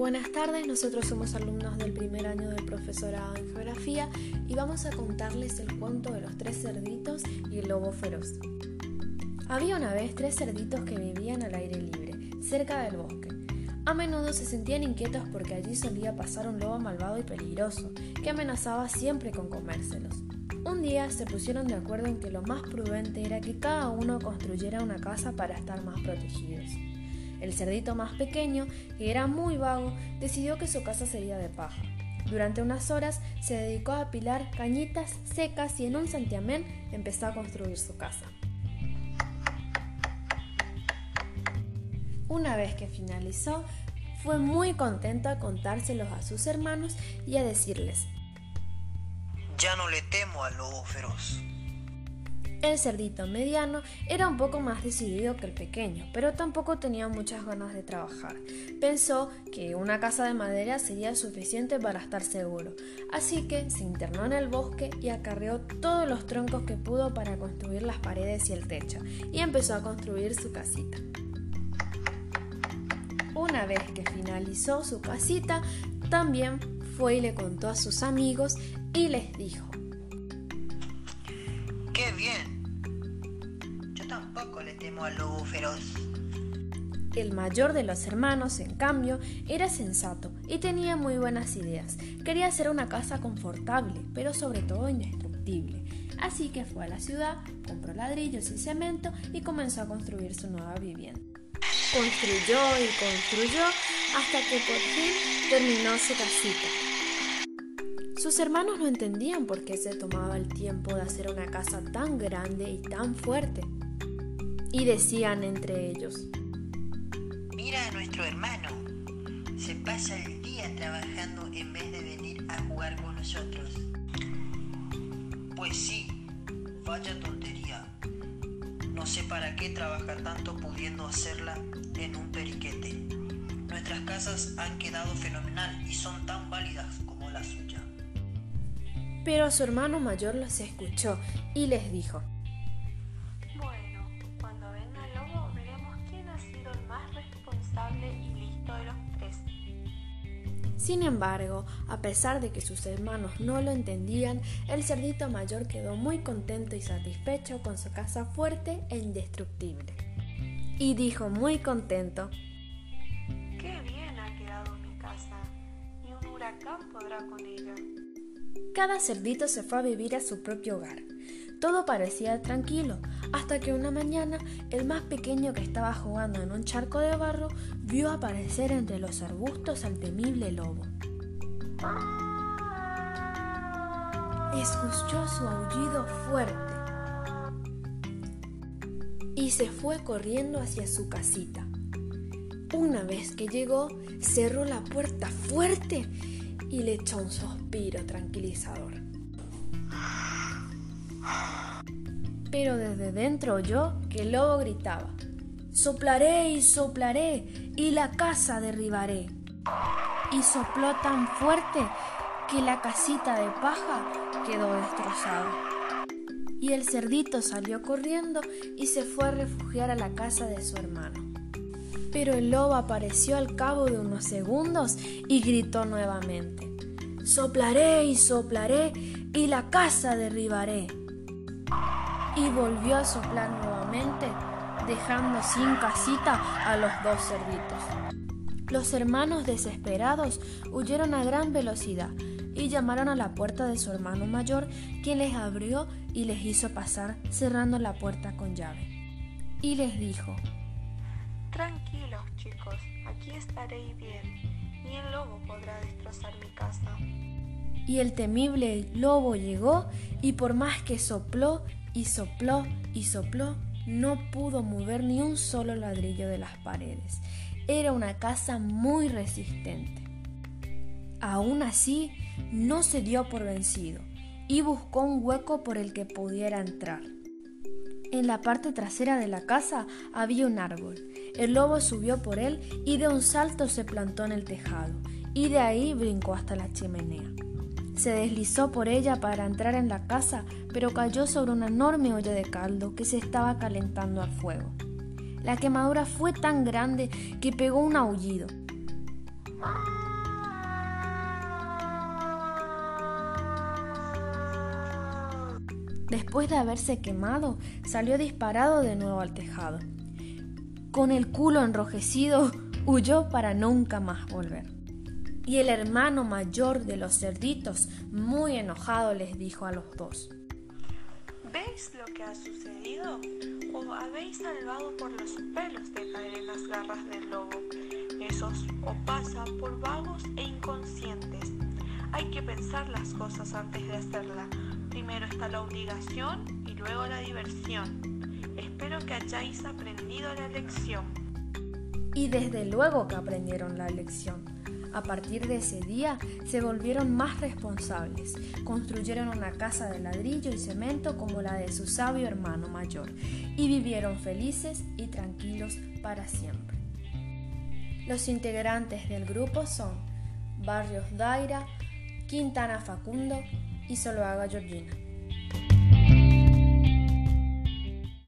Buenas tardes, nosotros somos alumnos del primer año del profesorado en geografía y vamos a contarles el cuento de los tres cerditos y el lobo feroz. Había una vez tres cerditos que vivían al aire libre, cerca del bosque. A menudo se sentían inquietos porque allí solía pasar un lobo malvado y peligroso, que amenazaba siempre con comérselos. Un día se pusieron de acuerdo en que lo más prudente era que cada uno construyera una casa para estar más protegidos. El cerdito más pequeño, que era muy vago, decidió que su casa sería de paja. Durante unas horas se dedicó a apilar cañitas secas y en un santiamén empezó a construir su casa. Una vez que finalizó, fue muy contento a contárselos a sus hermanos y a decirles, Ya no le temo al lobo feroz. El cerdito mediano era un poco más decidido que el pequeño, pero tampoco tenía muchas ganas de trabajar. Pensó que una casa de madera sería suficiente para estar seguro, así que se internó en el bosque y acarreó todos los troncos que pudo para construir las paredes y el techo, y empezó a construir su casita. Una vez que finalizó su casita, también fue y le contó a sus amigos y les dijo, El mayor de los hermanos, en cambio, era sensato y tenía muy buenas ideas. Quería hacer una casa confortable, pero sobre todo indestructible. Así que fue a la ciudad, compró ladrillos y cemento y comenzó a construir su nueva vivienda. Construyó y construyó hasta que por fin terminó su casita. Sus hermanos no entendían por qué se tomaba el tiempo de hacer una casa tan grande y tan fuerte. Y decían entre ellos, Mira a nuestro hermano. Se pasa el día trabajando en vez de venir a jugar con nosotros. Pues sí, vaya tontería. No sé para qué trabajar tanto pudiendo hacerla en un periquete. Nuestras casas han quedado fenomenal y son tan válidas como la suya. Pero su hermano mayor los escuchó y les dijo, Sin embargo, a pesar de que sus hermanos no lo entendían, el cerdito mayor quedó muy contento y satisfecho con su casa fuerte e indestructible. Y dijo muy contento, Qué bien ha quedado mi casa. Ni un huracán podrá con ella. Cada cerdito se fue a vivir a su propio hogar. Todo parecía tranquilo, hasta que una mañana el más pequeño que estaba jugando en un charco de barro vio aparecer entre los arbustos al temible lobo. Escuchó su aullido fuerte y se fue corriendo hacia su casita. Una vez que llegó, cerró la puerta fuerte y le echó un suspiro tranquilizador. Pero desde dentro oyó que el lobo gritaba, soplaré y soplaré y la casa derribaré. Y sopló tan fuerte que la casita de paja quedó destrozada. Y el cerdito salió corriendo y se fue a refugiar a la casa de su hermano. Pero el lobo apareció al cabo de unos segundos y gritó nuevamente, Soplaré y soplaré y la casa derribaré. Y volvió a soplar nuevamente, dejando sin casita a los dos cerditos. Los hermanos desesperados huyeron a gran velocidad y llamaron a la puerta de su hermano mayor, quien les abrió y les hizo pasar cerrando la puerta con llave. Y les dijo, Tranquilos chicos, aquí estaré bien. Ni el lobo podrá destrozar mi casa. Y el temible lobo llegó y por más que sopló y sopló y sopló, no pudo mover ni un solo ladrillo de las paredes. Era una casa muy resistente. Aún así, no se dio por vencido y buscó un hueco por el que pudiera entrar. En la parte trasera de la casa había un árbol. El lobo subió por él y de un salto se plantó en el tejado, y de ahí brincó hasta la chimenea. Se deslizó por ella para entrar en la casa, pero cayó sobre una enorme olla de caldo que se estaba calentando al fuego. La quemadura fue tan grande que pegó un aullido. Después de haberse quemado, salió disparado de nuevo al tejado. Con el culo enrojecido, huyó para nunca más volver. Y el hermano mayor de los cerditos, muy enojado, les dijo a los dos. ¿Veis lo que ha sucedido? ¿Os habéis salvado por los pelos de caer en las garras del lobo? Eso os pasa por vagos e inconscientes. Hay que pensar las cosas antes de hacerlas. Primero está la obligación y luego la diversión. Espero que hayáis aprendido la lección. Y desde luego que aprendieron la lección. A partir de ese día se volvieron más responsables, construyeron una casa de ladrillo y cemento como la de su sabio hermano mayor y vivieron felices y tranquilos para siempre. Los integrantes del grupo son Barrios Daira, Quintana Facundo, y solo haga Georgina.